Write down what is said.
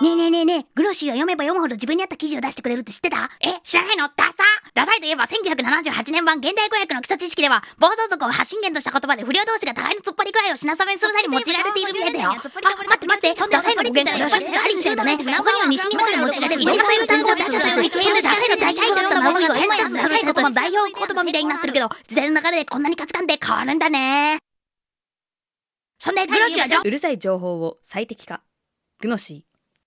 ねえねえねえねえ、グロシーは読めば読むほど自分に合った記事を出してくれるって知ってた？え、知らないの？ダサ。ダサいといえば1978年版現代語訳の基礎知識では、暴走族を発信源とした言葉で不良同士が互いの突っ張り具合を品定めする際に用いられているみたいだよ。あ、待って待って、ダサいの語源がロシスがありみたいだね。他には西日本で用いられるいろんなそういう単語を出した時、経験でダサいの大体というよ。うな物言を変化することの代表言葉みたいになってるけど、時代の流れでこんなに価値観って変わるんだね。そんで、グロシーはうるさい情報を最適化グノシー